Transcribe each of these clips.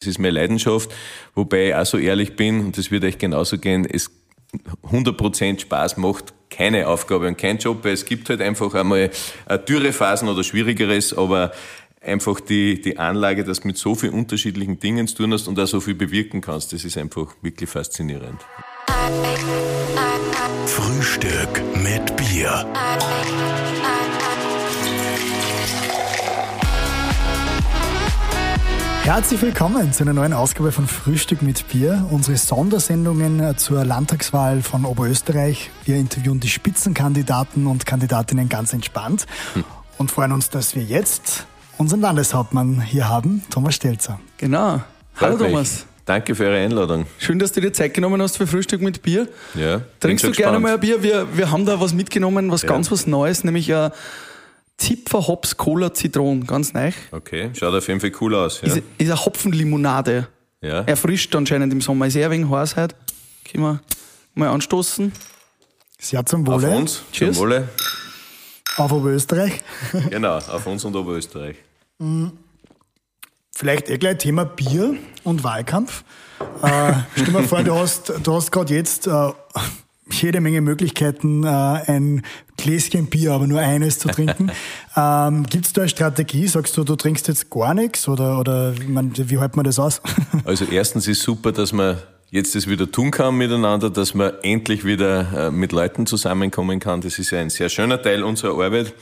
Das ist meine Leidenschaft, wobei ich auch so ehrlich bin, und das wird euch genauso gehen, es 100% Spaß macht keine Aufgabe und kein Job, weil es gibt halt einfach einmal Dürrephasen oder Schwierigeres, aber einfach die, die Anlage, dass du mit so vielen unterschiedlichen Dingen zu tun hast und auch so viel bewirken kannst, das ist einfach wirklich faszinierend. Frühstück mit Bier. Herzlich willkommen zu einer neuen Ausgabe von Frühstück mit Bier. Unsere Sondersendungen zur Landtagswahl von Oberösterreich. Wir interviewen die Spitzenkandidaten und Kandidatinnen ganz entspannt und freuen uns, dass wir jetzt unseren Landeshauptmann hier haben, Thomas Stelzer. Genau. Hallo Thomas. Danke für Ihre Einladung. Schön, dass du dir Zeit genommen hast für Frühstück mit Bier. Ja. Trinkst du gerne mal ein Bier? Wir, wir haben da was mitgenommen, was ja. ganz was Neues, nämlich ein Zipfer Hops Cola Zitronen, ganz neu. Okay, schaut auf jeden Fall cool aus. Ja. Ist, ist eine Hopfenlimonade. Ja. Erfrischt anscheinend im Sommer. Ist eher wegen heiß heute. Können wir mal anstoßen. Sehr zum Wohle. Auf uns. Cheers. Zum Wohle. Auf Oberösterreich. genau, auf uns und Oberösterreich. Vielleicht eh gleich Thema Bier und Wahlkampf. Äh, stell dir mal vor, du hast, du hast gerade jetzt äh, jede Menge Möglichkeiten, äh, ein Gläschen Bier, aber nur eines zu trinken. ähm, Gibt es da eine Strategie? Sagst du, du trinkst jetzt gar nichts oder, oder man, wie hält man das aus? also erstens ist super, dass man jetzt das wieder tun kann miteinander, dass man endlich wieder äh, mit Leuten zusammenkommen kann. Das ist ja ein sehr schöner Teil unserer Arbeit.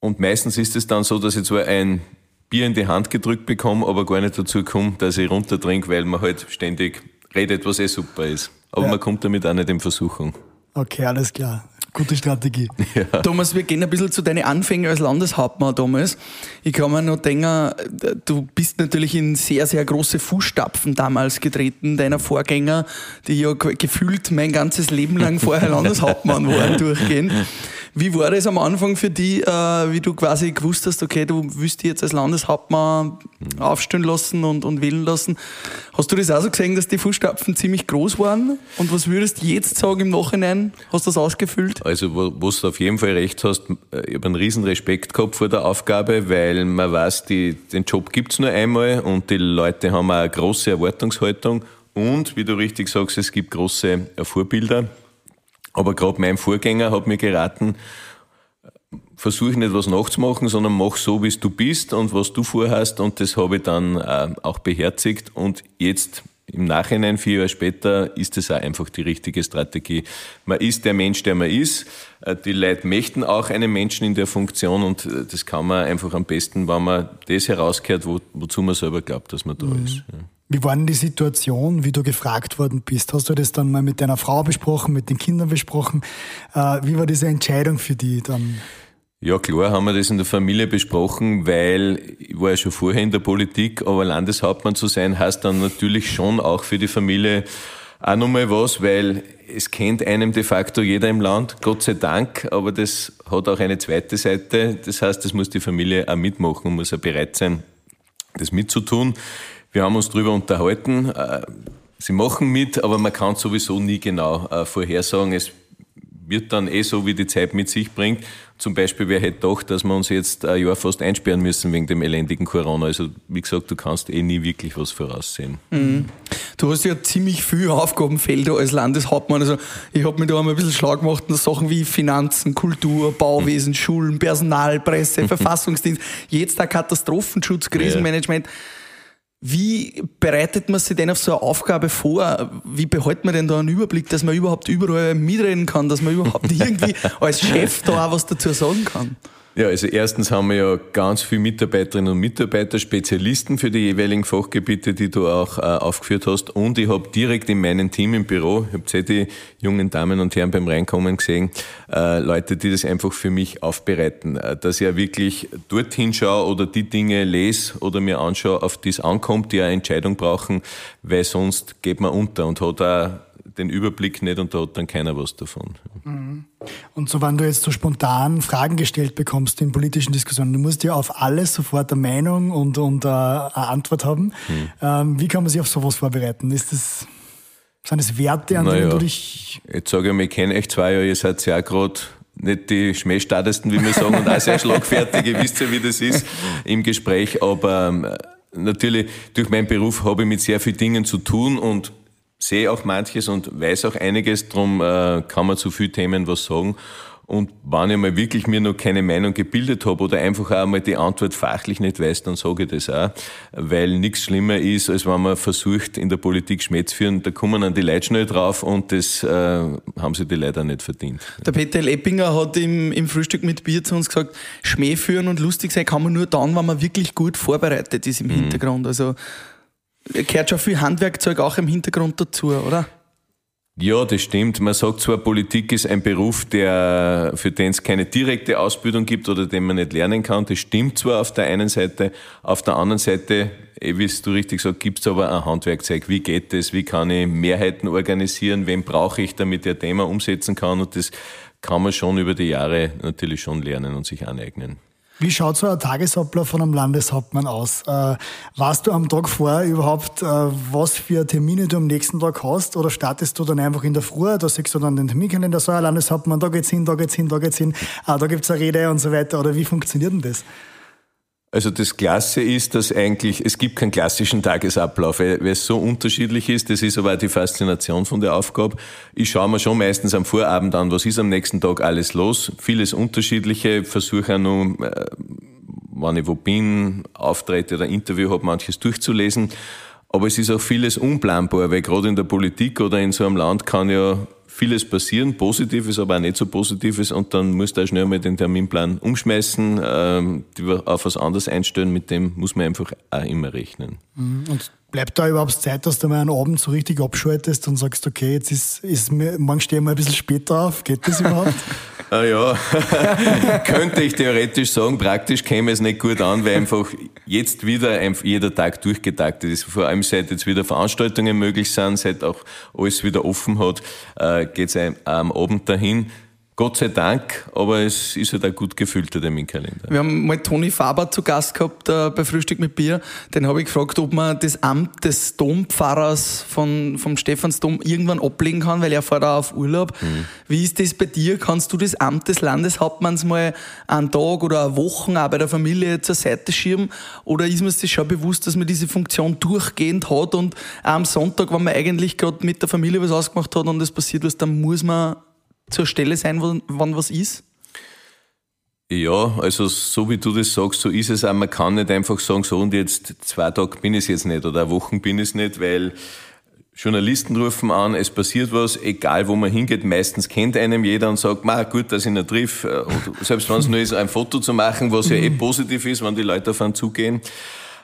Und meistens ist es dann so, dass ich zwar ein Bier in die Hand gedrückt bekomme, aber gar nicht dazu komme, dass ich runtertrinke, weil man halt ständig redet, was eh super ist. Aber ja. man kommt damit auch nicht in Versuchung. Okay, alles klar. Gute Strategie. Ja. Thomas, wir gehen ein bisschen zu deinen Anfängen als Landeshauptmann damals. Ich kann mir noch denken, du bist natürlich in sehr, sehr große Fußstapfen damals getreten, deiner Vorgänger, die ja gefühlt mein ganzes Leben lang vorher Landeshauptmann waren, durchgehend. Wie war das am Anfang für dich, äh, wie du quasi gewusst hast, okay, du willst dich jetzt als Landeshauptmann aufstellen lassen und, und wählen lassen? Hast du das auch so gesehen, dass die Fußstapfen ziemlich groß waren? Und was würdest du jetzt sagen im Nachhinein? Hast du das ausgefüllt? Also, wo, wo du auf jeden Fall recht hast, ich habe einen riesen Respekt gehabt vor der Aufgabe, weil man weiß, die, den Job gibt's nur einmal und die Leute haben auch eine große Erwartungshaltung. Und, wie du richtig sagst, es gibt große Vorbilder. Aber gerade mein Vorgänger hat mir geraten, versuche nicht was nachzumachen, sondern mach so, wie du bist und was du vorhast. Und das habe ich dann äh, auch beherzigt. Und jetzt im Nachhinein, vier Jahre später, ist das auch einfach die richtige Strategie. Man ist der Mensch, der man ist. Äh, die Leute möchten auch einen Menschen in der Funktion und äh, das kann man einfach am besten, wenn man das herauskehrt, wo, wozu man selber glaubt, dass man da mhm. ist. Ja. Wie war denn die Situation, wie du gefragt worden bist? Hast du das dann mal mit deiner Frau besprochen, mit den Kindern besprochen? Äh, wie war diese Entscheidung für die dann? Ja, klar haben wir das in der Familie besprochen, weil ich war ja schon vorher in der Politik, aber Landeshauptmann zu sein heißt dann natürlich schon auch für die Familie auch nochmal was, weil es kennt einem de facto jeder im Land, Gott sei Dank, aber das hat auch eine zweite Seite. Das heißt, das muss die Familie auch mitmachen muss auch bereit sein, das mitzutun. Wir haben uns darüber unterhalten. Äh, sie machen mit, aber man kann sowieso nie genau äh, vorhersagen. Es wird dann eh so, wie die Zeit mit sich bringt. Zum Beispiel, wer hätte gedacht, dass wir uns jetzt ein Jahr fast einsperren müssen wegen dem elendigen Corona. Also, wie gesagt, du kannst eh nie wirklich was voraussehen. Mhm. Du hast ja ziemlich viele Aufgabenfelder als Landeshauptmann. Also, ich habe mich da einmal ein bisschen schlau gemacht und Sachen wie Finanzen, Kultur, Bauwesen, mhm. Schulen, Personal, Presse, Verfassungsdienst, jetzt der Katastrophenschutz, Krisenmanagement. Ja. Wie bereitet man sich denn auf so eine Aufgabe vor? Wie behält man denn da einen Überblick, dass man überhaupt überall mitreden kann, dass man überhaupt irgendwie als Chef da auch was dazu sagen kann? Ja, also erstens haben wir ja ganz viele Mitarbeiterinnen und Mitarbeiter, Spezialisten für die jeweiligen Fachgebiete, die du auch äh, aufgeführt hast. Und ich habe direkt in meinem Team im Büro, ich habe die jungen Damen und Herren beim Reinkommen gesehen, äh, Leute, die das einfach für mich aufbereiten, äh, dass ich ja wirklich dorthin schaue oder die Dinge lese oder mir anschaue, auf die es ankommt, die eine Entscheidung brauchen, weil sonst geht man unter und hat auch den Überblick nicht und da hat dann keiner was davon. Mhm. Und so, wenn du jetzt so spontan Fragen gestellt bekommst in politischen Diskussionen, du musst ja auf alles sofort eine Meinung und, und uh, eine Antwort haben. Mhm. Ähm, wie kann man sich auf sowas vorbereiten? Ist das, sind das Werte, an naja, denen du dich... Jetzt sage ich mal, ich kenne euch zwei Jahre, ihr seid ja gerade nicht die schmähstartesten, wie wir sagen, und auch sehr schlagfertig, ihr wisst ja, wie das ist im Gespräch, aber ähm, natürlich durch meinen Beruf habe ich mit sehr vielen Dingen zu tun und sehe auch manches und weiß auch einiges, darum äh, kann man zu vielen Themen was sagen. Und wenn ich mal wirklich mir noch keine Meinung gebildet habe oder einfach auch mal die Antwort fachlich nicht weiß, dann sage ich das auch. Weil nichts schlimmer ist, als wenn man versucht, in der Politik Schmäh zu führen. Da kommen dann die Leute schnell drauf und das äh, haben sie die auch nicht verdient. Der Peter Leppinger hat im, im Frühstück mit Bier zu uns gesagt, Schmäh führen und lustig sein kann man nur dann, wenn man wirklich gut vorbereitet ist im mhm. Hintergrund. Also gehört schon viel Handwerkzeug auch im Hintergrund dazu, oder? Ja, das stimmt. Man sagt zwar, Politik ist ein Beruf, der, für den es keine direkte Ausbildung gibt oder den man nicht lernen kann. Das stimmt zwar auf der einen Seite, auf der anderen Seite, eh, wie du richtig sagst, gibt es aber ein Handwerkzeug. Wie geht das? Wie kann ich Mehrheiten organisieren? Wen brauche ich, damit ich ein Thema umsetzen kann? Und das kann man schon über die Jahre natürlich schon lernen und sich aneignen. Wie schaut so ein Tagesablauf von einem Landeshauptmann aus? Äh, weißt du am Tag vorher überhaupt, äh, was für Termine du am nächsten Tag hast? Oder startest du dann einfach in der Früh, da siehst du dann den Terminkalender, so ein Landeshauptmann, da geht's hin, da geht's hin, da geht's hin, ah, da gibt's eine Rede und so weiter. Oder wie funktioniert denn das? Also das Klasse ist, dass eigentlich, es gibt keinen klassischen Tagesablauf, weil es so unterschiedlich ist. Das ist aber auch die Faszination von der Aufgabe. Ich schaue mir schon meistens am Vorabend an, was ist am nächsten Tag alles los. Vieles Unterschiedliche, versuche auch noch, äh, wann ich wo bin, Auftritte oder Interview habe, manches durchzulesen. Aber es ist auch vieles unplanbar, weil gerade in der Politik oder in so einem Land kann ja vieles passieren, Positives, aber auch nicht so Positives und dann musst du auch schnell mal den Terminplan umschmeißen, ähm, auf was anderes einstellen, mit dem muss man einfach auch immer rechnen. Mhm. Und bleibt da überhaupt Zeit, dass du mal einen Abend so richtig abschaltest und sagst, okay, jetzt ist, ist morgen stehen wir ein bisschen später auf, geht das überhaupt? Ah ja, könnte ich theoretisch sagen, praktisch käme es nicht gut an, weil einfach jetzt wieder jeder Tag durchgetaktet ist. Vor allem seit jetzt wieder Veranstaltungen möglich sind, seit auch alles wieder offen hat, äh, geht es am Abend dahin. Gott sei Dank, aber es ist halt ein gut gefüllter Terminkalender. Wir haben mal Toni Faber zu Gast gehabt äh, bei Frühstück mit Bier. Den habe ich gefragt, ob man das Amt des Dompfarrers von, vom Stephansdom irgendwann ablegen kann, weil er fährt auch auf Urlaub. Mhm. Wie ist das bei dir? Kannst du das Amt des Landeshauptmanns mal einen Tag oder eine Woche auch bei der Familie zur Seite schieben? Oder ist man sich schon bewusst, dass man diese Funktion durchgehend hat und am Sonntag, wenn man eigentlich gerade mit der Familie was ausgemacht hat und es passiert was, dann muss man zur Stelle sein, wann was ist? Ja, also so wie du das sagst, so ist es auch. Man kann nicht einfach sagen, so und jetzt zwei Tage bin ich jetzt nicht oder Wochen bin ich es nicht, weil Journalisten rufen an, es passiert was, egal wo man hingeht, meistens kennt einem jeder und sagt, ma gut, dass ich ihn triff. Und selbst wenn es nur ist, ein Foto zu machen, was ja eh positiv ist, wenn die Leute auf einen zugehen.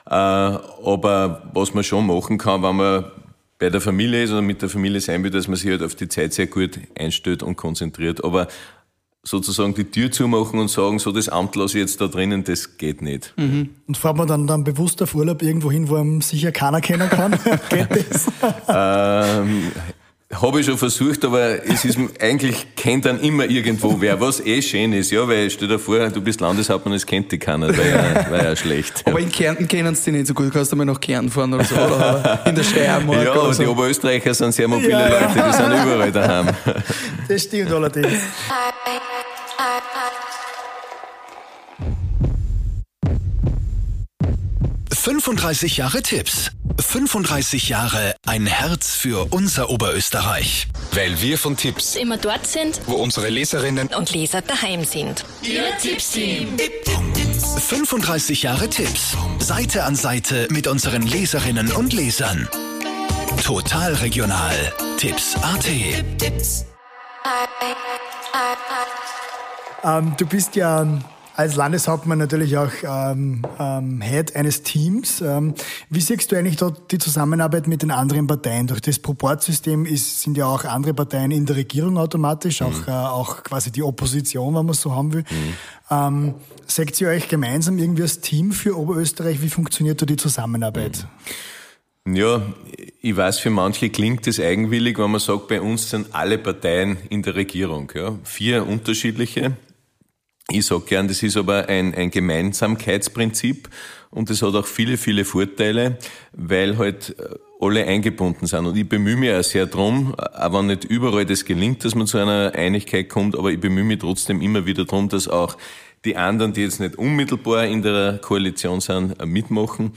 Äh, aber was man schon machen kann, wenn man bei der Familie ist oder mit der Familie sein will, dass man sich halt auf die Zeit sehr gut einstellt und konzentriert. Aber sozusagen die Tür zumachen und sagen, so das Amt lasse ich jetzt da drinnen, das geht nicht. Mhm. Und fährt man dann, dann bewusst auf Urlaub irgendwo hin, wo man sicher keiner kennen kann? geht das? ähm, habe ich schon versucht, aber es ist eigentlich kennt dann immer irgendwo wer, was eh schön ist, ja, weil stell dir vor, du bist Landeshauptmann, es kennt dich keiner, wäre ja, ja schlecht. Aber in Kärnten kennen sie dich nicht so gut, kannst du mal nach Kärnten fahren oder so, oder in der Steiermark. Ja, aber so. die Oberösterreicher sind sehr mobile ja, Leute, die sind überall daheim. Das stimmt allerdings. 35 Jahre Tipps. 35 Jahre ein Herz für unser Oberösterreich. Weil wir von Tipps immer dort sind, wo unsere Leserinnen und Leser daheim sind. Ihr Tippsteam. 35 Jahre Tipps. Seite an Seite mit unseren Leserinnen und Lesern. Total regional. Tipps AT. Ähm, du bist ja als Landeshauptmann natürlich auch ähm, ähm, Head eines Teams. Ähm, wie siehst du eigentlich dort die Zusammenarbeit mit den anderen Parteien? Durch das Proportsystem ist, sind ja auch andere Parteien in der Regierung automatisch, auch, mhm. äh, auch quasi die Opposition, wenn man es so haben will. Mhm. Ähm, seht ihr euch gemeinsam irgendwie als Team für Oberösterreich? Wie funktioniert da die Zusammenarbeit? Mhm. Ja, ich weiß, für manche klingt es eigenwillig, wenn man sagt, bei uns sind alle Parteien in der Regierung. Ja. Vier unterschiedliche. Ich sage gern, das ist aber ein, ein Gemeinsamkeitsprinzip und das hat auch viele, viele Vorteile, weil halt äh, alle eingebunden sind. Und ich bemühe mich auch sehr drum, wenn nicht überall das gelingt, dass man zu einer Einigkeit kommt, aber ich bemühe mich trotzdem immer wieder drum, dass auch die anderen, die jetzt nicht unmittelbar in der Koalition sind, äh, mitmachen.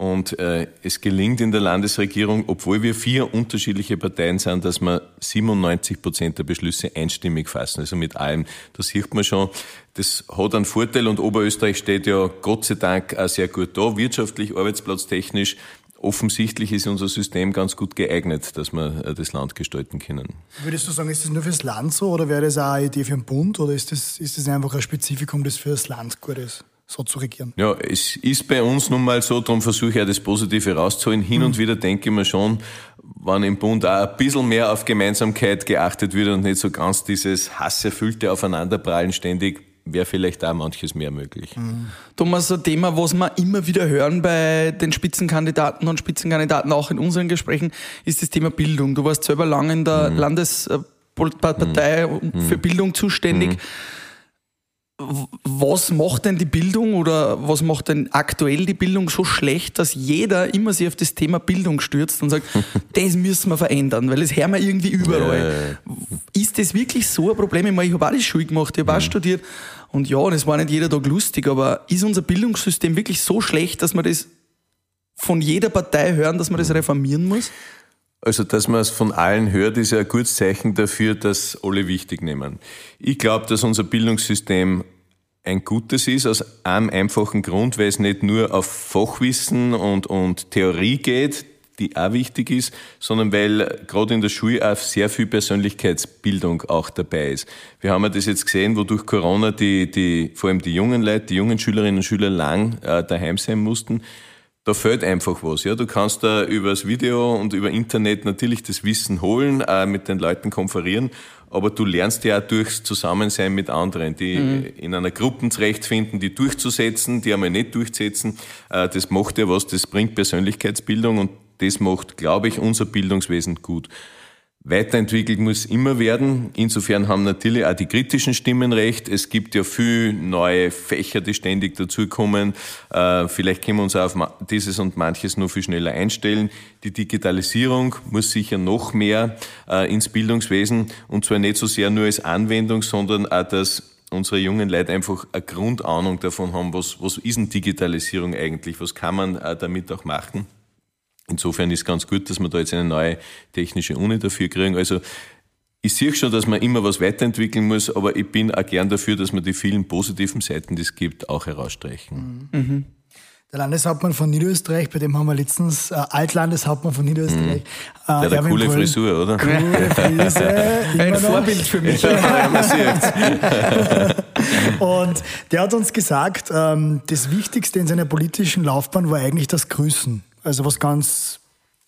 Und äh, es gelingt in der Landesregierung, obwohl wir vier unterschiedliche Parteien sind, dass wir 97 Prozent der Beschlüsse einstimmig fassen. Also mit allem. Da sieht man schon, das hat einen Vorteil und Oberösterreich steht ja Gott sei Dank auch sehr gut da, wirtschaftlich, arbeitsplatztechnisch. Offensichtlich ist unser System ganz gut geeignet, dass wir äh, das Land gestalten können. Würdest du sagen, ist das nur fürs Land so oder wäre das auch eine Idee für den Bund oder ist das, ist das einfach ein Spezifikum, das für das Land gut ist? So zu regieren. Ja, es ist bei uns nun mal so, darum versuche ich auch das Positive rauszuholen. Hin mhm. und wieder denke ich mir schon, wenn im Bund auch ein bisschen mehr auf Gemeinsamkeit geachtet wird und nicht so ganz dieses hasserfüllte Aufeinanderprallen ständig, wäre vielleicht auch manches mehr möglich. Mhm. Thomas, ein Thema, was wir immer wieder hören bei den Spitzenkandidaten und Spitzenkandidaten auch in unseren Gesprächen, ist das Thema Bildung. Du warst selber lange in der mhm. Landespartei mhm. für Bildung zuständig. Was macht denn die Bildung oder was macht denn aktuell die Bildung so schlecht, dass jeder immer sich auf das Thema Bildung stürzt und sagt, das müssen wir verändern, weil das hören wir irgendwie überall. Ja. Ist das wirklich so ein Problem? Ich, meine, ich habe auch die Schule gemacht, ich habe auch mhm. studiert und ja, das war nicht jeder Tag lustig, aber ist unser Bildungssystem wirklich so schlecht, dass man das von jeder Partei hören, dass man das reformieren muss? Also, dass man es von allen hört, ist ja ein gutes Zeichen dafür, dass alle wichtig nehmen. Ich glaube, dass unser Bildungssystem ein gutes ist, aus einem einfachen Grund, weil es nicht nur auf Fachwissen und, und Theorie geht, die auch wichtig ist, sondern weil gerade in der Schule auch sehr viel Persönlichkeitsbildung auch dabei ist. Wir haben ja das jetzt gesehen, wo durch Corona die, die, vor allem die jungen Leute, die jungen Schülerinnen und Schüler lang äh, daheim sein mussten da fehlt einfach was. Ja, du kannst da übers Video und über Internet natürlich das Wissen holen, äh, mit den Leuten konferieren, aber du lernst ja auch durchs Zusammensein mit anderen, die mhm. in einer Gruppe zurechtfinden, die durchzusetzen, die einmal nicht durchsetzen. Äh, das macht ja was, das bringt Persönlichkeitsbildung und das macht, glaube ich, unser Bildungswesen gut. Weiterentwickelt muss immer werden. Insofern haben natürlich auch die kritischen Stimmen recht. Es gibt ja viel neue Fächer, die ständig dazukommen. Äh, vielleicht können wir uns auch auf dieses und manches nur viel schneller einstellen. Die Digitalisierung muss sicher noch mehr äh, ins Bildungswesen und zwar nicht so sehr nur als Anwendung, sondern auch, dass unsere jungen Leute einfach eine Grundahnung davon haben, was, was ist denn Digitalisierung eigentlich, was kann man äh, damit auch machen. Insofern ist ganz gut, dass wir da jetzt eine neue technische Uni dafür kriegen. Also ich sehe schon, dass man immer was weiterentwickeln muss, aber ich bin auch gern dafür, dass man die vielen positiven Seiten, die es gibt, auch herausstreichen. Mhm. mhm. Der Landeshauptmann von Niederösterreich, bei dem haben wir letztens, äh, Altlandeshauptmann von Niederösterreich. Mhm. Äh, der hat eine coole Polen. Frisur, oder? Coole Frisur. Ein Vorbild für mich. und der hat uns gesagt, ähm, das Wichtigste in seiner politischen Laufbahn war eigentlich das Grüßen. Also was ganz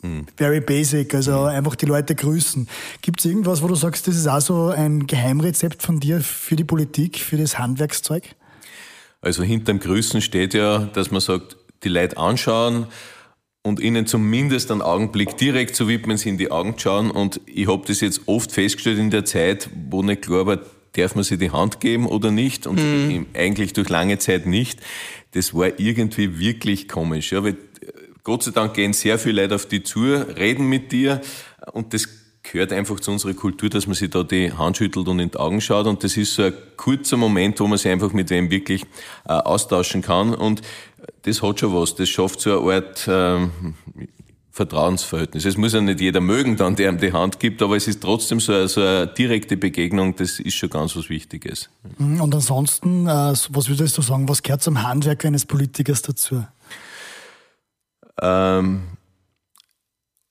mhm. very basic, also mhm. einfach die Leute grüßen. Gibt es irgendwas, wo du sagst, das ist auch so ein Geheimrezept von dir für die Politik, für das Handwerkszeug? Also hinterm Grüßen steht ja, dass man sagt, die Leute anschauen und ihnen zumindest einen Augenblick direkt so widmen, sie in die Augen schauen. Und ich habe das jetzt oft festgestellt in der Zeit, wo nicht klar war, darf man sie die Hand geben oder nicht? Und mhm. eigentlich durch lange Zeit nicht. Das war irgendwie wirklich komisch. Ja, weil Gott sei Dank gehen sehr viele Leute auf die zu, reden mit dir und das gehört einfach zu unserer Kultur, dass man sich da die Hand schüttelt und in die Augen schaut und das ist so ein kurzer Moment, wo man sich einfach mit wem wirklich äh, austauschen kann und das hat schon was, das schafft so eine Art äh, Vertrauensverhältnis. Es muss ja nicht jeder mögen, dann der ihm die Hand gibt, aber es ist trotzdem so eine, so eine direkte Begegnung, das ist schon ganz was Wichtiges. Und ansonsten, äh, was würdest du sagen, was gehört zum Handwerk eines Politikers dazu? Ähm,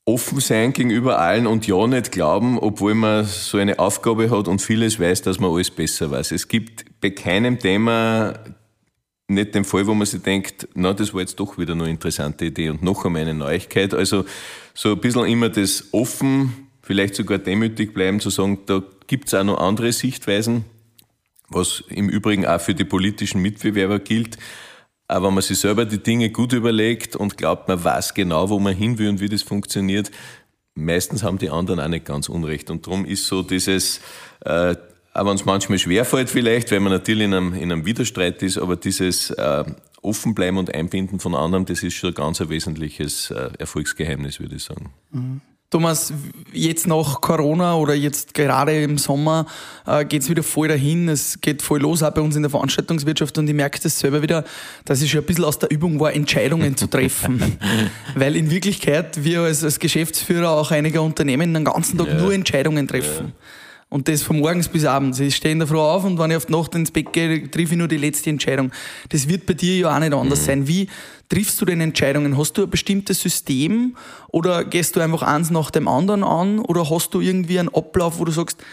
offen sein gegenüber allen und ja nicht glauben, obwohl man so eine Aufgabe hat und vieles weiß, dass man alles besser weiß. Es gibt bei keinem Thema nicht den Fall, wo man sich denkt, na, das war jetzt doch wieder eine interessante Idee und noch einmal eine Neuigkeit. Also so ein bisschen immer das offen, vielleicht sogar demütig bleiben, zu sagen, da gibt's auch noch andere Sichtweisen, was im Übrigen auch für die politischen Mitbewerber gilt. Aber wenn man sich selber die Dinge gut überlegt und glaubt, man weiß genau, wo man hin will und wie das funktioniert, meistens haben die anderen auch nicht ganz unrecht. Und darum ist so dieses, äh, auch wenn es manchmal schwerfällt vielleicht, weil man natürlich in einem, in einem Widerstreit ist, aber dieses äh, Offenbleiben und Einbinden von anderen, das ist schon ganz ein wesentliches äh, Erfolgsgeheimnis, würde ich sagen. Mhm. Thomas, jetzt nach Corona oder jetzt gerade im Sommer äh, geht es wieder voll dahin. Es geht voll los, auch bei uns in der Veranstaltungswirtschaft und ich merke das selber wieder, dass ich schon ein bisschen aus der Übung war, Entscheidungen zu treffen. Weil in Wirklichkeit wir als, als Geschäftsführer auch einiger Unternehmen den ganzen Tag ja. nur Entscheidungen treffen. Ja. Und das von morgens bis abends. Ich stehe in der Früh auf und wenn ich auf die Nacht ins Bett gehe, treffe ich nur die letzte Entscheidung. Das wird bei dir ja auch nicht anders mhm. sein. Wie triffst du denn Entscheidungen? Hast du ein bestimmtes System oder gehst du einfach eins nach dem anderen an oder hast du irgendwie einen Ablauf, wo du sagst,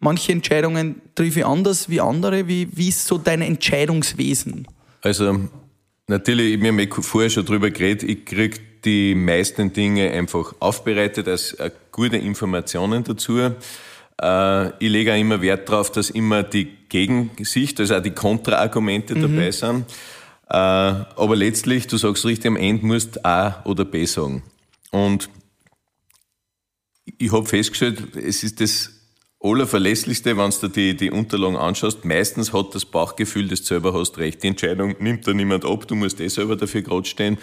manche Entscheidungen treffe ich anders wie andere? Wie, wie ist so dein Entscheidungswesen? Also, natürlich, wir haben vorher schon drüber geredet, ich kriege die meisten Dinge einfach aufbereitet als äh, gute Informationen dazu. Äh, ich lege auch immer Wert darauf, dass immer die Gegensicht, also auch die Kontraargumente mhm. dabei sind. Äh, aber letztlich, du sagst richtig, am Ende musst A oder B sagen. Und ich habe festgestellt, es ist das Allerverlässlichste, wenn du dir die, die Unterlagen anschaust. Meistens hat das Bauchgefühl, dass du selber hast recht. Die Entscheidung nimmt da niemand ab, du musst eh selber dafür gerade stehen.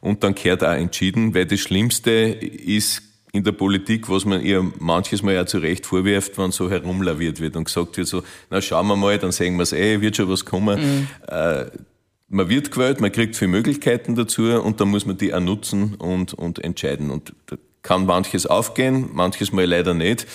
Und dann kehrt auch entschieden, weil das Schlimmste ist in der Politik, was man ihr manches Mal ja zu Recht vorwirft, wenn so herumlaviert wird und gesagt wird so, na schauen wir mal, dann sehen wir es eh, wird schon was kommen. Mhm. Äh, man wird gewählt, man kriegt viele Möglichkeiten dazu und dann muss man die auch nutzen und, und entscheiden. Und da kann manches aufgehen, manches mal leider nicht.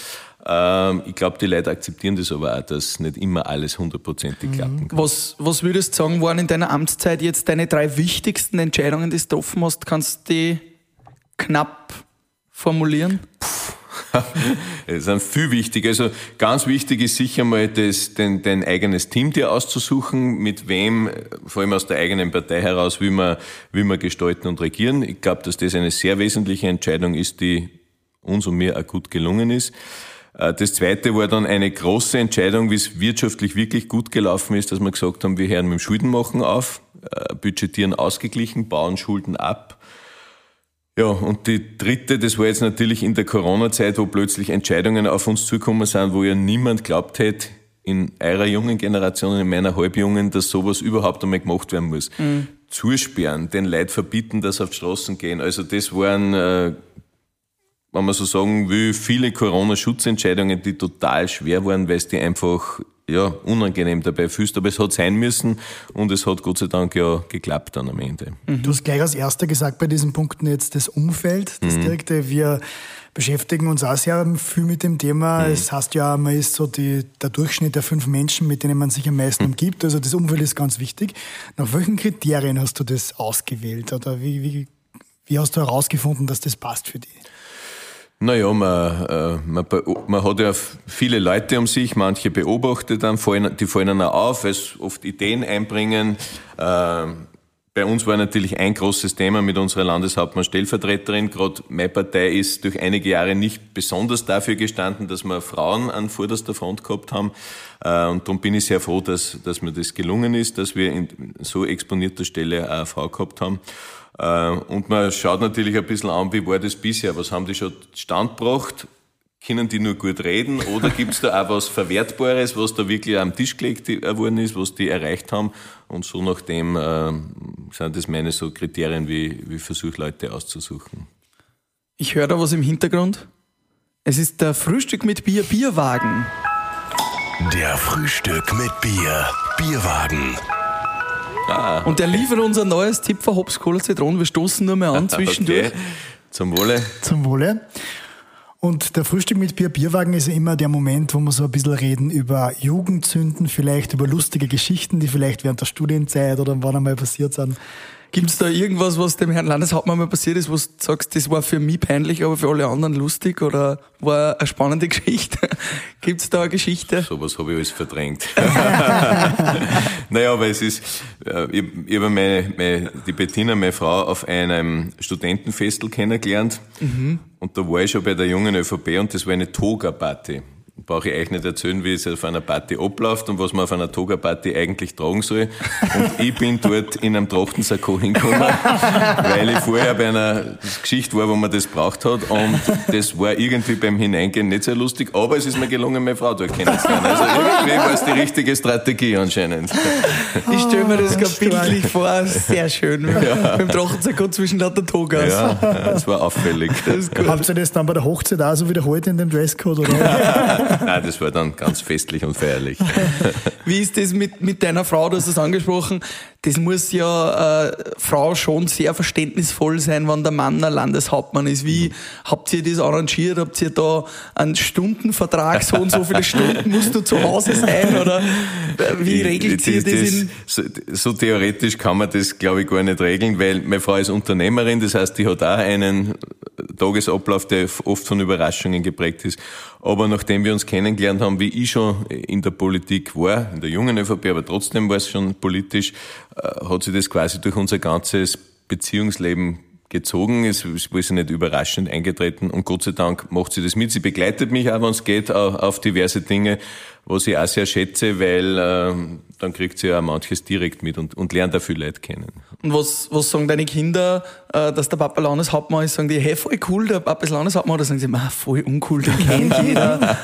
Ähm, ich glaube, die Leute akzeptieren das aber auch, dass nicht immer alles hundertprozentig mhm. klappen kann. Was, was würdest du sagen, waren in deiner Amtszeit jetzt deine drei wichtigsten Entscheidungen, die du getroffen hast? Kannst du die knapp formulieren? Es sind viel wichtig. Also ganz wichtig ist sicher mal das, dein, dein eigenes Team dir auszusuchen, mit wem, vor allem aus der eigenen Partei heraus, wie man, wie man gestalten und regieren. Ich glaube, dass das eine sehr wesentliche Entscheidung ist, die uns und mir auch gut gelungen ist. Äh, das zweite war dann eine große Entscheidung, wie es wirtschaftlich wirklich gut gelaufen ist, dass wir gesagt haben, wir hören mit dem Schuldenmachen auf, äh, budgetieren ausgeglichen, bauen Schulden ab ja, und die dritte, das war jetzt natürlich in der Corona-Zeit, wo plötzlich Entscheidungen auf uns zukommen sind, wo ja niemand glaubt hätte, in eurer jungen Generation, in meiner halbjungen, dass sowas überhaupt einmal gemacht werden muss. Mhm. Zusperren, den Leuten verbieten, dass sie auf die Straßen gehen. Also das waren, äh, wenn man so sagen will, viele Corona-Schutzentscheidungen, die total schwer waren, weil es die einfach ja, unangenehm dabei fühlst, aber es hat sein müssen und es hat Gott sei Dank ja geklappt dann am Ende. Mhm. Du hast gleich als erster gesagt bei diesen Punkten jetzt das Umfeld, das mhm. direkte. Wir beschäftigen uns auch sehr viel mit dem Thema. Mhm. Es heißt ja, man ist so die, der Durchschnitt der fünf Menschen, mit denen man sich am meisten mhm. umgibt. Also das Umfeld ist ganz wichtig. Nach welchen Kriterien hast du das ausgewählt oder wie, wie, wie hast du herausgefunden, dass das passt für dich? Naja, man, äh, man, man hat ja viele Leute um sich, manche beobachtet dann, die fallen dann auch auf, weil sie oft Ideen einbringen. Äh, bei uns war natürlich ein großes Thema mit unserer Landeshauptmann Stellvertreterin. Gerade meine Partei ist durch einige Jahre nicht besonders dafür gestanden, dass wir Frauen an vorderster Front gehabt haben. Äh, und darum bin ich sehr froh, dass, dass mir das gelungen ist, dass wir in so exponierter Stelle eine Frau gehabt haben. Äh, und man schaut natürlich ein bisschen an, wie war das bisher? Was haben die schon standgebracht? Können die nur gut reden oder gibt es da auch was Verwertbares, was da wirklich am Tisch gelegt worden ist, was die erreicht haben? Und so nachdem äh, sind das meine so Kriterien, wie, wie versuche Leute auszusuchen. Ich höre da was im Hintergrund. Es ist der Frühstück mit Bier Bierwagen. Der Frühstück mit Bier Bierwagen. Ah, und der liefert unser neues Tipp für Hops Cola Zitronen. Wir stoßen nur mal an zwischendurch. Okay. Zum Wohle. Zum Wohle. Und der Frühstück mit Bier Bierwagen ist immer der Moment, wo wir so ein bisschen reden über Jugendsünden, vielleicht über lustige Geschichten, die vielleicht während der Studienzeit oder wann einmal passiert sind. Gibt es da irgendwas, was dem Herrn Landeshauptmann mal passiert ist, wo du sagst, das war für mich peinlich, aber für alle anderen lustig oder war eine spannende Geschichte? Gibt es da eine Geschichte? Sowas habe ich alles verdrängt. naja, aber es ist, äh, ich, ich habe meine, meine, die Bettina, meine Frau, auf einem Studentenfestel kennengelernt mhm. und da war ich schon bei der jungen ÖVP und das war eine Toga-Party. Brauche ich euch nicht erzählen, wie es auf einer Party abläuft und was man auf einer Toga-Party eigentlich tragen soll. Und ich bin dort in einem Trachtensakko hingekommen, weil ich vorher bei einer Geschichte war, wo man das braucht hat. Und das war irgendwie beim Hineingehen nicht sehr lustig, aber es ist mir gelungen, meine Frau dort kennenzulernen. Also irgendwie war es die richtige Strategie anscheinend. Ich stelle mir das gerade bildlich vor, sehr schön. Ja. Beim Trachtensakko zwischen lauter Togas. Ja, das war auffällig. Das Habt ihr das dann bei der Hochzeit auch so wiederholt in dem Dresscode? Oder? Nein, das war dann ganz festlich und feierlich. Wie ist das mit, mit deiner Frau? Du hast es angesprochen. Das muss ja äh, Frau schon sehr verständnisvoll sein, wenn der Mann ein Landeshauptmann ist. Wie habt ihr das arrangiert? Habt ihr da einen Stundenvertrag, so und so viele Stunden musst du zu Hause sein? Oder wie regelt ihr das? das in so, so theoretisch kann man das, glaube ich, gar nicht regeln, weil meine Frau ist Unternehmerin, das heißt, die hat auch einen Tagesablauf, der oft von Überraschungen geprägt ist. Aber nachdem wir uns kennengelernt haben, wie ich schon in der Politik war, in der jungen ÖVP, aber trotzdem war es schon politisch, hat sich das quasi durch unser ganzes Beziehungsleben gezogen. Es ist wohl nicht überraschend eingetreten und Gott sei Dank macht sie das mit. Sie begleitet mich auch, wenn es geht, auf diverse Dinge, was ich auch sehr schätze, weil äh, dann kriegt sie ja manches direkt mit und, und lernt auch viele Leute kennen. Und was, was sagen deine Kinder, äh, dass der Papa Landeshauptmann ist? Sagen die, hey, voll cool, der Papa ist Landeshauptmann? Oder sagen sie, voll uncool, den kennt jeder?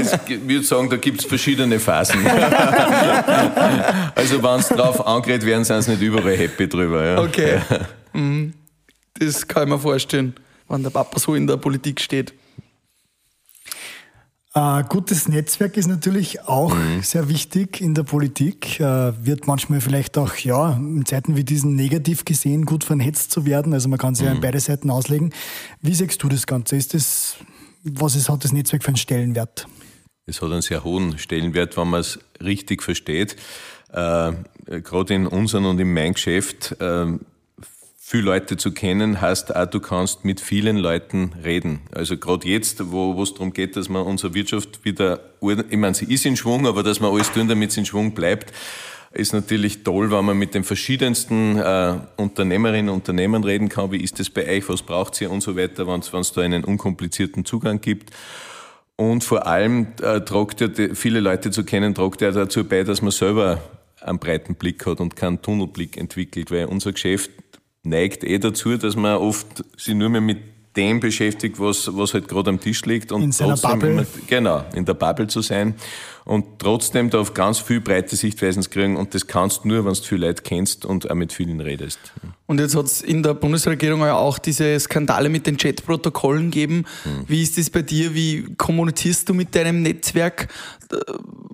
ich würde sagen, da gibt's verschiedene Phasen. also wenn es drauf angerät werden, sind sie nicht überall happy drüber. Ja. Okay. Mhm. Das kann ich mir vorstellen, wenn der Papa so in der Politik steht. Ein gutes Netzwerk ist natürlich auch mhm. sehr wichtig in der Politik. Äh, wird manchmal vielleicht auch, ja, in Zeiten wie diesen negativ gesehen, gut vernetzt zu werden. Also man kann sich mhm. ja an beide Seiten auslegen. Wie siehst du das Ganze? Ist das, was ist, hat das Netzwerk für einen Stellenwert? Es hat einen sehr hohen Stellenwert, wenn man es richtig versteht. Äh, Gerade in unserem und in meinem Geschäft äh, viele Leute zu kennen, heißt auch, du kannst mit vielen Leuten reden. Also gerade jetzt, wo es darum geht, dass man unsere Wirtschaft wieder, ich meine, sie ist in Schwung, aber dass man alles tun, damit sie in Schwung bleibt, ist natürlich toll, wenn man mit den verschiedensten äh, Unternehmerinnen und Unternehmern reden kann. Wie ist das bei euch? Was braucht ihr und so weiter, wenn es da einen unkomplizierten Zugang gibt. Und vor allem äh, tragt ja viele Leute zu kennen, tragt ja dazu bei, dass man selber einen breiten Blick hat und keinen Tunnelblick entwickelt, weil unser Geschäft neigt eh dazu, dass man oft sich nur mehr mit dem beschäftigt, was, was halt gerade am Tisch liegt. Und in seiner Bubble. Immer, genau, in der Bubble zu sein und trotzdem darf ganz viel breite Sichtweisen kriegen und das kannst du nur, wenn du viele Leute kennst und auch mit vielen redest. Und jetzt hat es in der Bundesregierung ja auch diese Skandale mit den Chatprotokollen gegeben. Hm. Wie ist das bei dir? Wie kommunizierst du mit deinem Netzwerk, äh,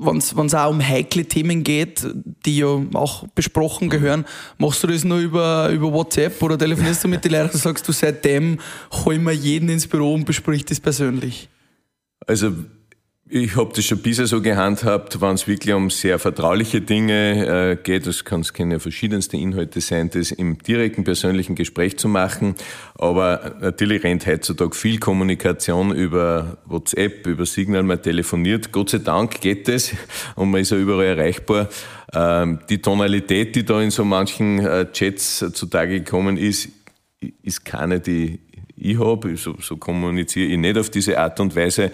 wenn es auch um heikle Themen geht, die ja auch besprochen gehören? Machst du das nur über, über WhatsApp oder telefonierst du mit den Leuten und sagst du, seitdem holen wir jeden ins Büro und bespricht das persönlich? Also ich habe das schon bisher so gehandhabt, wenn es wirklich um sehr vertrauliche Dinge äh, geht, das kann, es ja verschiedenste Inhalte sein, das im direkten persönlichen Gespräch zu machen. Aber natürlich rennt heutzutage viel Kommunikation über WhatsApp, über Signal, man telefoniert. Gott sei Dank geht es und man ist ja überall erreichbar. Ähm, die Tonalität, die da in so manchen äh, Chats zutage gekommen ist, ist keine, die ich habe. So, so kommuniziere ich nicht auf diese Art und Weise.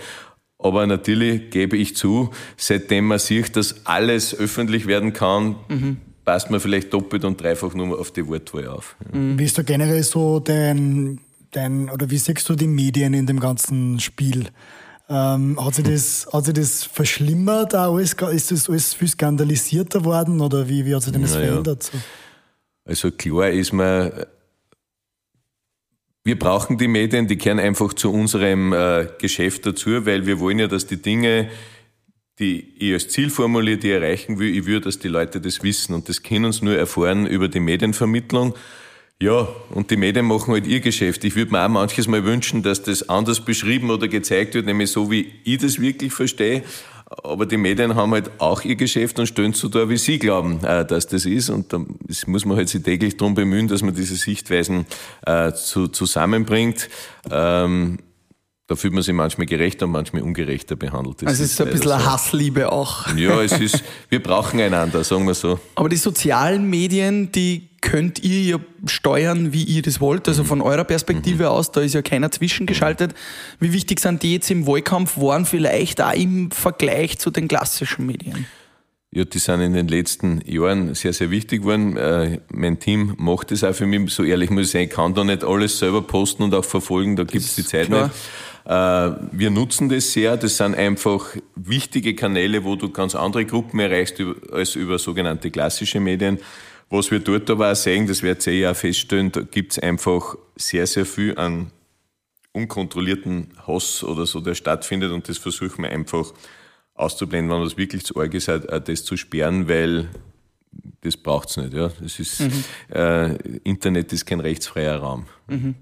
Aber natürlich gebe ich zu, seitdem man sieht, dass alles öffentlich werden kann, mhm. passt man vielleicht doppelt und dreifach nur auf die Wortwahl auf. Mhm. Wie ist da generell so dein, dein, oder wie siehst du die Medien in dem ganzen Spiel? Ähm, hat, sich das, hat sich das verschlimmert? Auch alles, ist das alles viel skandalisierter worden oder wie, wie hat sich denn das naja. verändert? So? Also klar ist man wir brauchen die Medien, die kehren einfach zu unserem äh, Geschäft dazu, weil wir wollen ja, dass die Dinge, die ich als Ziel formuliere, die erreichen will, ich will, dass die Leute das wissen. Und das können uns nur erfahren über die Medienvermittlung. Ja, und die Medien machen halt ihr Geschäft. Ich würde mir auch manches Mal wünschen, dass das anders beschrieben oder gezeigt wird, nämlich so, wie ich das wirklich verstehe. Aber die Medien haben halt auch ihr Geschäft und stellen so da, wie sie glauben, äh, dass das ist. Und da muss man halt sich täglich darum bemühen, dass man diese Sichtweisen äh, zu, zusammenbringt. Ähm, da fühlt man sich manchmal gerechter und manchmal ungerechter behandelt. Das also es ist so ein bisschen eine Hassliebe auch. Ja, es ist, wir brauchen einander, sagen wir so. Aber die sozialen Medien, die könnt ihr ja steuern, wie ihr das wollt. Also von eurer Perspektive mhm. aus, da ist ja keiner zwischengeschaltet. Wie wichtig sind die jetzt im Wahlkampf, waren vielleicht auch im Vergleich zu den klassischen Medien? Ja, die sind in den letzten Jahren sehr, sehr wichtig geworden. Äh, mein Team macht das auch für mich. So ehrlich muss ich sagen, ich kann da nicht alles selber posten und auch verfolgen, da gibt es die Zeit klar. nicht. Äh, wir nutzen das sehr. Das sind einfach wichtige Kanäle, wo du ganz andere Gruppen erreichst als über sogenannte klassische Medien. Was wir dort aber auch sehen, das werdet ihr ja auch feststellen, da gibt es einfach sehr, sehr viel an unkontrollierten Hass oder so, der stattfindet und das versuchen wir einfach auszublenden, wenn das wirklich zu arg ist, das zu sperren, weil das braucht es nicht. Ja. Das ist, mhm. äh, Internet ist kein rechtsfreier Raum. Mhm.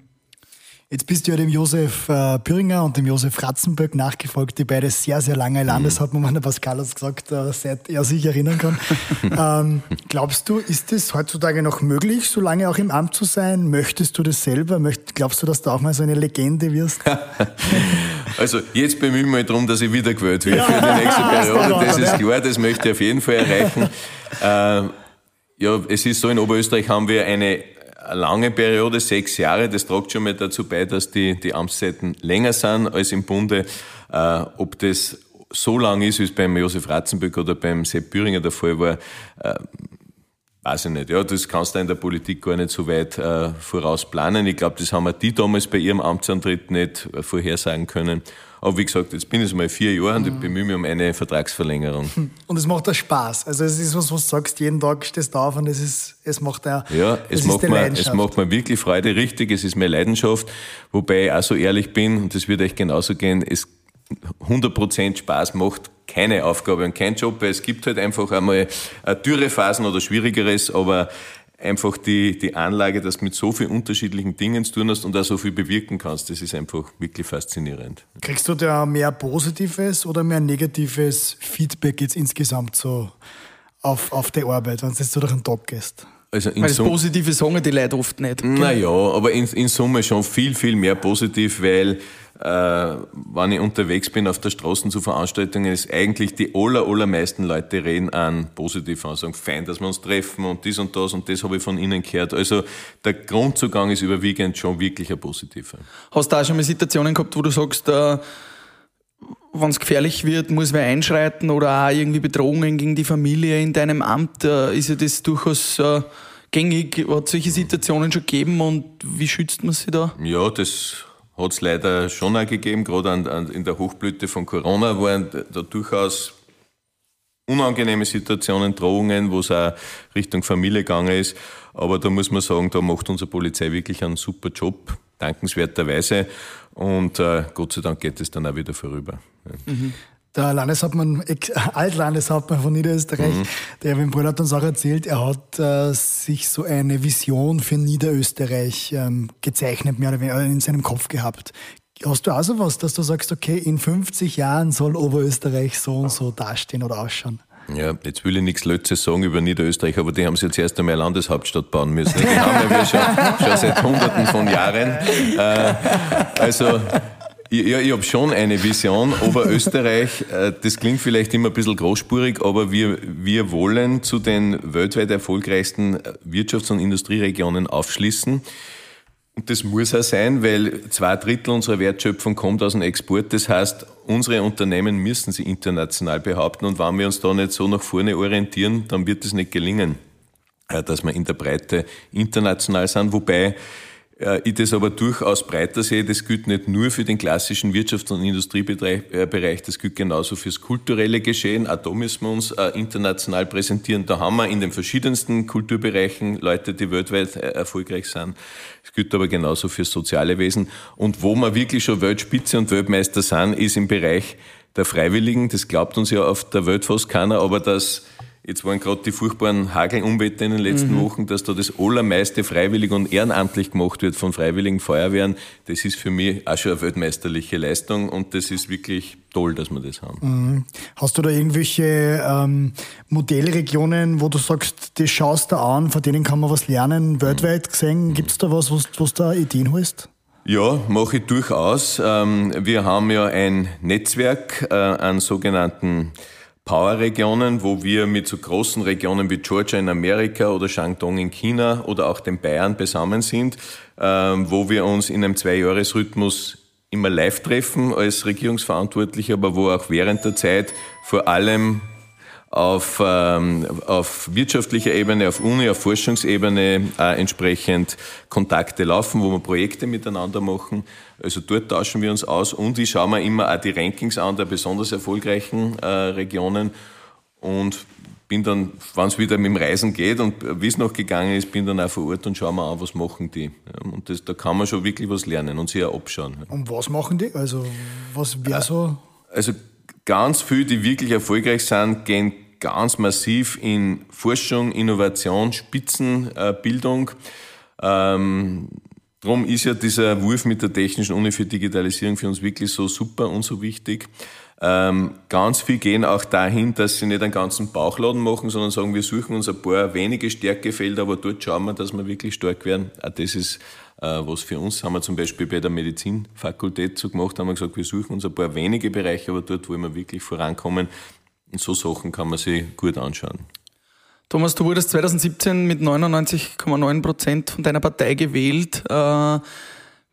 Jetzt bist du ja dem Josef äh, Püringer und dem Josef Ratzenböck nachgefolgt, die beide sehr, sehr lange Landeshauptmann, der Pascal hat gesagt, äh, seit er sich erinnern kann. ähm, glaubst du, ist es heutzutage noch möglich, so lange auch im Amt zu sein? Möchtest du das selber? Möcht, glaubst du, dass du auch mal so eine Legende wirst? also jetzt bemühe ich mich darum, dass ich wiedergewählt werde für die nächste Periode. Das ist klar, das möchte ich auf jeden Fall erreichen. äh, ja, es ist so, in Oberösterreich haben wir eine lange Periode, sechs Jahre. Das trägt schon mal dazu bei, dass die, die Amtszeiten länger sind als im Bunde. Äh, ob das so lang ist, wie es beim Josef Ratzenböck oder beim Sepp Büringer der Fall war, äh, weiß ich nicht. Ja, das kannst du in der Politik gar nicht so weit äh, voraus planen. Ich glaube, das haben wir die damals bei ihrem Amtsantritt nicht äh, vorhersagen können. Aber wie gesagt, jetzt bin ich mal vier Jahre und ich bemühe mich um eine Vertragsverlängerung. Und es macht auch Spaß. Also es ist was, was du sagst, jeden Tag stehst du auf und es ist, es macht auch, Ja, es, macht, mir, es macht mir wirklich Freude, richtig. Es ist meine Leidenschaft. Wobei ich auch so ehrlich bin, und das wird euch genauso gehen, es 100% Spaß macht keine Aufgabe und kein Job, weil es gibt halt einfach einmal Dürrephasen oder Schwierigeres, aber einfach die, die Anlage, dass du mit so vielen unterschiedlichen Dingen zu tun hast und auch so viel bewirken kannst, das ist einfach wirklich faszinierend. Kriegst du da mehr positives oder mehr negatives Feedback jetzt insgesamt so auf, auf die Arbeit, wenn du jetzt so durch den Tag gehst? Also in Weil das Positive sagen die Leute oft nicht. Naja, aber in, in Summe schon viel, viel mehr positiv, weil äh, wenn ich unterwegs bin auf der Straße zu Veranstaltungen, ist eigentlich die aller, allermeisten Leute reden an positiv an, sagen, fein, dass wir uns treffen und dies und das und das habe ich von Ihnen gehört. Also der Grundzugang ist überwiegend schon wirklich ein positiver. Hast du auch schon mal Situationen gehabt, wo du sagst, äh, wenn es gefährlich wird, muss wer einschreiten oder auch irgendwie Bedrohungen gegen die Familie in deinem Amt, äh, ist ja das durchaus äh, gängig. Hat es solche Situationen schon gegeben und wie schützt man sie da? Ja, das hat es leider schon auch gegeben, gerade an, an, in der Hochblüte von Corona waren da durchaus unangenehme Situationen, Drohungen, wo es auch Richtung Familie gegangen ist. Aber da muss man sagen, da macht unsere Polizei wirklich einen super Job, dankenswerterweise. Und äh, Gott sei Dank geht es dann auch wieder vorüber. Mhm der Landeshauptmann, Altlandeshauptmann von Niederösterreich, mhm. der Erwin Brüll hat uns auch erzählt, er hat äh, sich so eine Vision für Niederösterreich ähm, gezeichnet, mehr oder weniger in seinem Kopf gehabt. Hast du auch so was, dass du sagst, okay, in 50 Jahren soll Oberösterreich so und so dastehen oder ausschauen? Ja, jetzt will ich nichts Lötzes sagen über Niederösterreich, aber die haben sich jetzt erst einmal Landeshauptstadt bauen müssen. Die haben wir schon, schon seit Hunderten von Jahren. Äh, also ja, ich habe schon eine Vision. Oberösterreich, äh, das klingt vielleicht immer ein bisschen großspurig, aber wir, wir wollen zu den weltweit erfolgreichsten Wirtschafts- und Industrieregionen aufschließen. Und das muss auch sein, weil zwei Drittel unserer Wertschöpfung kommt aus dem Export. Das heißt, unsere Unternehmen müssen sie international behaupten. Und wenn wir uns da nicht so nach vorne orientieren, dann wird es nicht gelingen, äh, dass wir in der Breite international sind. Wobei äh, ich das aber durchaus breiter sehe. Das gilt nicht nur für den klassischen Wirtschafts- und Industriebereich, das gilt genauso fürs kulturelle Geschehen. Auch da müssen wir uns äh, international präsentieren. Da haben wir in den verschiedensten Kulturbereichen Leute, die weltweit äh, erfolgreich sind. Es gilt aber genauso fürs soziale Wesen. Und wo wir wirklich schon Weltspitze und Weltmeister sind, ist im Bereich der Freiwilligen. Das glaubt uns ja auf der Welt fast keiner, aber das Jetzt waren gerade die furchtbaren Hagelunwetter in den letzten mhm. Wochen, dass da das allermeiste freiwillig und ehrenamtlich gemacht wird von freiwilligen Feuerwehren. Das ist für mich auch schon eine weltmeisterliche Leistung und das ist wirklich toll, dass wir das haben. Mhm. Hast du da irgendwelche ähm, Modellregionen, wo du sagst, die schaust du an, von denen kann man was lernen, weltweit gesehen? Gibt es da was, wo du da Ideen hast? Ja, mache ich durchaus. Ähm, wir haben ja ein Netzwerk äh, an sogenannten Power-Regionen, wo wir mit so großen Regionen wie Georgia in Amerika oder Shandong in China oder auch den Bayern beisammen sind, ähm, wo wir uns in einem Zweijahresrhythmus immer live treffen als Regierungsverantwortliche, aber wo auch während der Zeit vor allem auf, ähm, auf wirtschaftlicher Ebene, auf Uni, auf Forschungsebene äh, entsprechend Kontakte laufen, wo wir Projekte miteinander machen. Also dort tauschen wir uns aus und ich schaue mir immer auch die Rankings an der besonders erfolgreichen äh, Regionen und bin dann, wenn es wieder mit dem Reisen geht und wie es noch gegangen ist, bin dann auch vor Ort und schaue mir an, was machen die. Und das, da kann man schon wirklich was lernen und sich auch abschauen. Und was machen die? Also was wäre so? Also ganz viele, die wirklich erfolgreich sind, gehen ganz massiv in Forschung, Innovation, Spitzenbildung. Ähm, Darum ist ja dieser Wurf mit der Technischen Uni für Digitalisierung für uns wirklich so super und so wichtig. Ähm, ganz viel gehen auch dahin, dass sie nicht einen ganzen Bauchladen machen, sondern sagen, wir suchen uns ein paar wenige Stärkefelder, aber dort schauen wir, dass wir wirklich stark werden. Auch das ist äh, was für uns, haben wir zum Beispiel bei der Medizinfakultät so gemacht, haben wir gesagt, wir suchen uns ein paar wenige Bereiche, aber dort wollen wir wirklich vorankommen. Und so Sachen kann man sich gut anschauen. Thomas, du wurdest 2017 mit 99,9 Prozent von deiner Partei gewählt. Äh,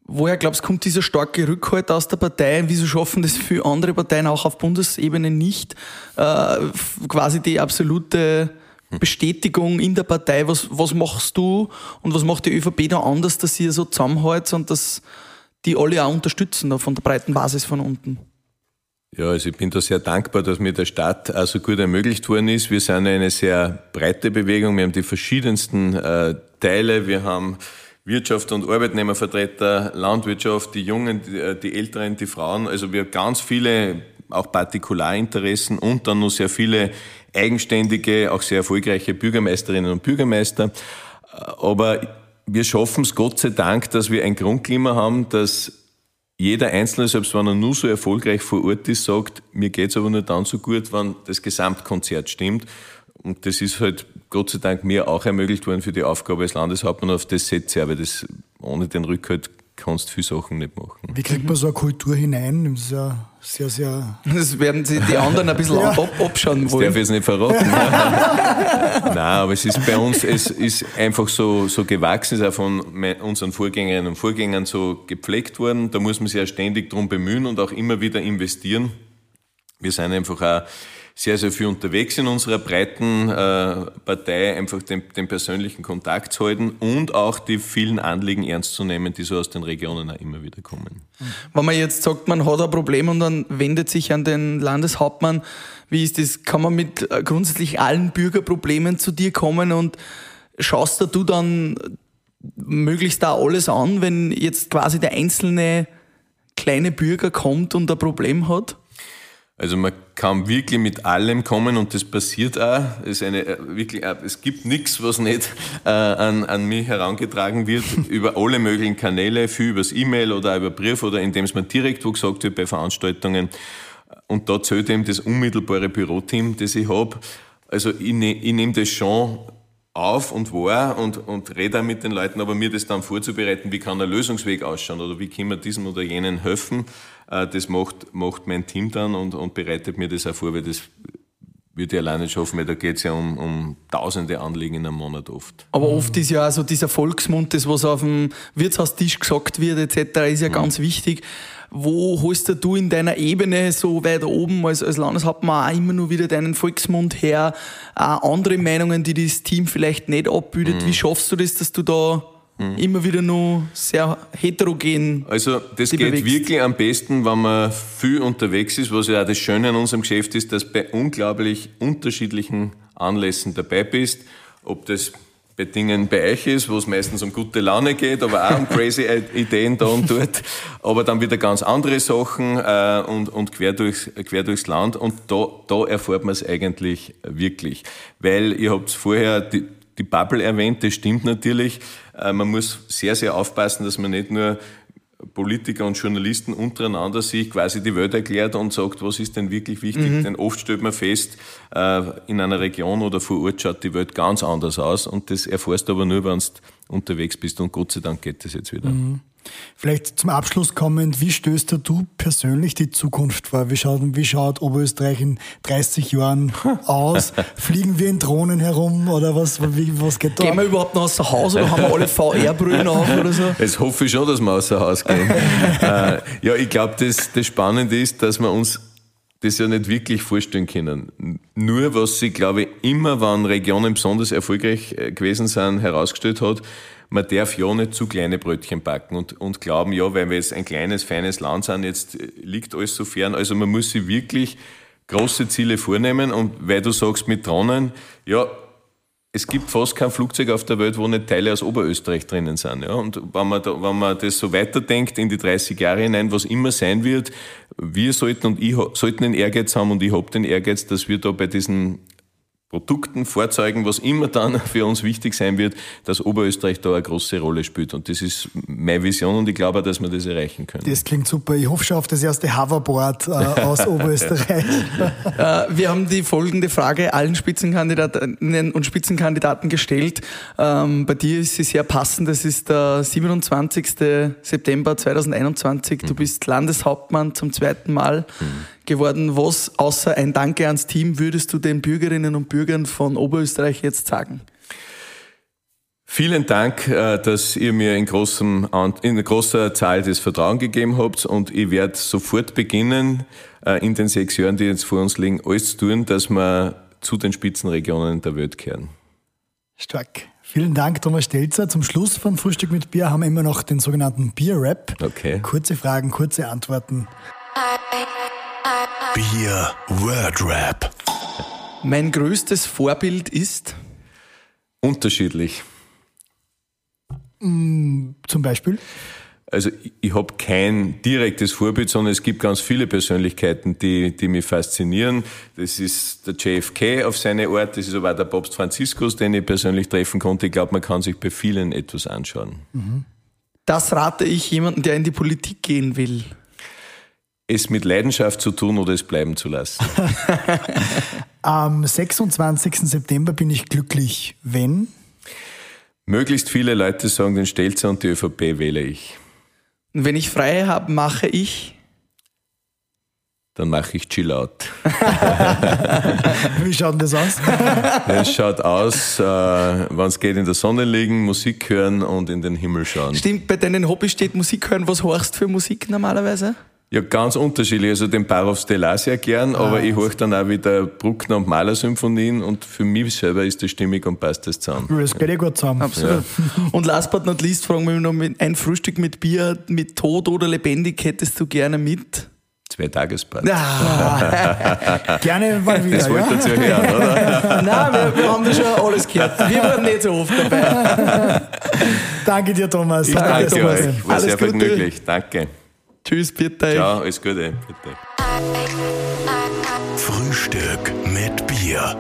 woher glaubst du, kommt dieser starke Rückhalt aus der Partei? Wieso schaffen das viele andere Parteien auch auf Bundesebene nicht? Äh, quasi die absolute Bestätigung in der Partei. Was, was machst du und was macht die ÖVP da anders, dass ihr so zusammenhält und dass die alle auch unterstützen, von der breiten Basis von unten? Ja, also ich bin da sehr dankbar, dass mir der Staat auch so gut ermöglicht worden ist. Wir sind eine sehr breite Bewegung. Wir haben die verschiedensten äh, Teile. Wir haben Wirtschaft und Arbeitnehmervertreter, Landwirtschaft, die Jungen, die, äh, die Älteren, die Frauen. Also wir haben ganz viele auch Partikularinteressen und dann noch sehr viele eigenständige, auch sehr erfolgreiche Bürgermeisterinnen und Bürgermeister. Äh, aber wir schaffen es Gott sei Dank, dass wir ein Grundklima haben, dass jeder Einzelne, selbst wenn er nur so erfolgreich vor Ort ist, sagt, mir geht's aber nur dann so gut, wenn das Gesamtkonzert stimmt. Und das ist halt Gott sei Dank mir auch ermöglicht worden für die Aufgabe als Landeshauptmann. Auf das setze aber das ohne den Rückhalt kannst viele Sachen nicht machen. Wie kriegt man so eine Kultur hinein? Das ist ja sehr, sehr. Das werden sie die anderen ein bisschen ja. ab, abschauen wollen. Das darf ich jetzt nicht verraten. Nein, aber es ist bei uns, es ist einfach so, so gewachsen, ist auch von unseren Vorgängerinnen und Vorgängern so gepflegt worden. Da muss man sich ja ständig drum bemühen und auch immer wieder investieren. Wir sind einfach auch sehr, sehr viel unterwegs in unserer breiten äh, Partei, einfach den, den persönlichen Kontakt zu halten und auch die vielen Anliegen ernst zu nehmen, die so aus den Regionen auch immer wieder kommen. Wenn man jetzt sagt, man hat ein Problem und dann wendet sich an den Landeshauptmann, wie ist das? Kann man mit äh, grundsätzlich allen Bürgerproblemen zu dir kommen und schaust du dann möglichst da alles an, wenn jetzt quasi der einzelne kleine Bürger kommt und ein Problem hat? Also man kann wirklich mit allem kommen und das passiert auch. Es, ist eine, äh, wirklich, äh, es gibt nichts, was nicht äh, an, an mich herangetragen wird, über alle möglichen Kanäle, viel übers E-Mail oder über Brief oder indem es mir direkt wo gesagt wird bei Veranstaltungen. Und da zählt eben das unmittelbare Büroteam, das ich habe. Also ich, ne, ich nehme das schon auf und wahr und, und rede auch mit den Leuten, aber mir das dann vorzubereiten, wie kann der Lösungsweg ausschauen oder wie können wir diesem oder jenen helfen, das macht, macht mein Team dann und, und bereitet mir das auch vor, weil das würde ich alleine nicht schaffen, weil da geht es ja um, um tausende Anliegen in einem Monat oft. Aber oft ist ja auch so dieser Volksmund, das was auf dem Wirtshaustisch gesagt wird etc., ist ja mhm. ganz wichtig. Wo holst du in deiner Ebene so weit oben als, als Landeshauptmann auch immer nur wieder deinen Volksmund her? Auch andere Meinungen, die das Team vielleicht nicht abbildet. Mhm. Wie schaffst du das, dass du da mhm. immer wieder nur sehr heterogen. Also das geht bewegst. wirklich am besten, wenn man viel unterwegs ist, was ja auch das Schöne an unserem Geschäft ist, dass bei unglaublich unterschiedlichen Anlässen dabei bist. Ob das bei Dingen bei euch ist, wo es meistens um gute Laune geht, aber auch um crazy Ideen da und dort, aber dann wieder ganz andere Sachen äh, und, und quer, durchs, quer durchs Land und da, da erfährt man es eigentlich wirklich. Weil ihr habt vorher die, die Bubble erwähnt, das stimmt natürlich. Äh, man muss sehr, sehr aufpassen, dass man nicht nur Politiker und Journalisten untereinander sich quasi die Welt erklärt und sagt, was ist denn wirklich wichtig. Mhm. Denn oft stellt man fest, äh, in einer Region oder vor Ort schaut die Welt ganz anders aus und das erfährst du aber nur, wenn du unterwegs bist und Gott sei Dank geht das jetzt wieder. Mhm. Vielleicht zum Abschluss kommend, wie stößt du persönlich die Zukunft vor? Wie schaut, wie schaut Oberösterreich in 30 Jahren aus? Fliegen wir in Drohnen herum oder was, wie, was geht da? Gehen wir überhaupt noch außer Haus oder haben wir alle VR-Brüllen auf oder so? Jetzt hoffe ich schon, dass wir außer Haus gehen. äh, ja, ich glaube, das, das Spannende ist, dass wir uns das ja nicht wirklich vorstellen können. Nur was sie, glaube ich, immer, wenn Regionen besonders erfolgreich äh, gewesen sind, herausgestellt hat, man darf ja nicht zu kleine Brötchen backen und, und glauben, ja, weil wir jetzt ein kleines, feines Land sind, jetzt äh, liegt alles so fern. Also man muss sich wirklich große Ziele vornehmen und weil du sagst mit Drohnen, ja, es gibt fast kein Flugzeug auf der Welt, wo nicht Teile aus Oberösterreich drinnen sind. Ja? Und wenn man, da, wenn man das so weiterdenkt in die 30 Jahre hinein, was immer sein wird, wir sollten und ich sollten den Ehrgeiz haben und ich habe den Ehrgeiz, dass wir da bei diesen Produkten, Fahrzeugen, was immer dann für uns wichtig sein wird, dass Oberösterreich da eine große Rolle spielt. Und das ist meine Vision und ich glaube, dass wir das erreichen können. Das klingt super. Ich hoffe schon auf das erste Hoverboard äh, aus Oberösterreich. äh, wir haben die folgende Frage allen Spitzenkandidatinnen und Spitzenkandidaten gestellt. Ähm, bei dir ist sie sehr passend. Das ist der 27. September 2021. Du mhm. bist Landeshauptmann zum zweiten Mal. Mhm geworden. Was außer ein Danke ans Team würdest du den Bürgerinnen und Bürgern von Oberösterreich jetzt sagen? Vielen Dank, äh, dass ihr mir in, großem, in großer Zahl das Vertrauen gegeben habt und ich werde sofort beginnen, äh, in den sechs Jahren, die jetzt vor uns liegen, alles zu tun, dass wir zu den Spitzenregionen der Welt kehren. Stark. Vielen Dank, Thomas Stelzer. Zum Schluss von Frühstück mit Bier haben wir immer noch den sogenannten Bier-Rap. Okay. Kurze Fragen, kurze Antworten. Bier Word Rap. Mein größtes Vorbild ist? Unterschiedlich. Mm, zum Beispiel? Also ich, ich habe kein direktes Vorbild, sondern es gibt ganz viele Persönlichkeiten, die, die mich faszinieren. Das ist der JFK auf seine Art, das ist aber auch der Papst Franziskus, den ich persönlich treffen konnte. Ich glaube, man kann sich bei vielen etwas anschauen. Mhm. Das rate ich jemandem, der in die Politik gehen will es mit Leidenschaft zu tun oder es bleiben zu lassen? Am 26. September bin ich glücklich, wenn? Möglichst viele Leute sagen, den Stelzer und die ÖVP wähle ich. Und wenn ich frei habe, mache ich? Dann mache ich Chill Out. Wie schaut denn das aus? Es schaut aus, äh, wenn es geht, in der Sonne liegen, Musik hören und in den Himmel schauen. Stimmt, bei deinen Hobby steht Musik hören. Was horchst du für Musik normalerweise? Ja, ganz unterschiedlich. Also den Barov Stella sehr gern, ah, aber ich höre dann auch wieder Bruckner und Mahler-Symphonien und für mich selber ist das stimmig und passt das zusammen. Das geht ja gut zusammen. Absolut. Ja. Und last but not least fragen wir noch, ein Frühstück mit Bier, mit Tod oder lebendig hättest du gerne mit? Zwei Tagesparty. Ah, gerne mal wieder. Das wolltet ihr ja hören, oder? Nein, wir, wir, haben da schon alles gehört. Wir waren nicht so oft dabei. danke dir, Thomas. Ich danke, danke Thomas. euch. War alles sehr Gute. vergnüglich. Danke. Tschüss, bitte. Ciao, alles Gute. Bitte. Frühstück mit Bier.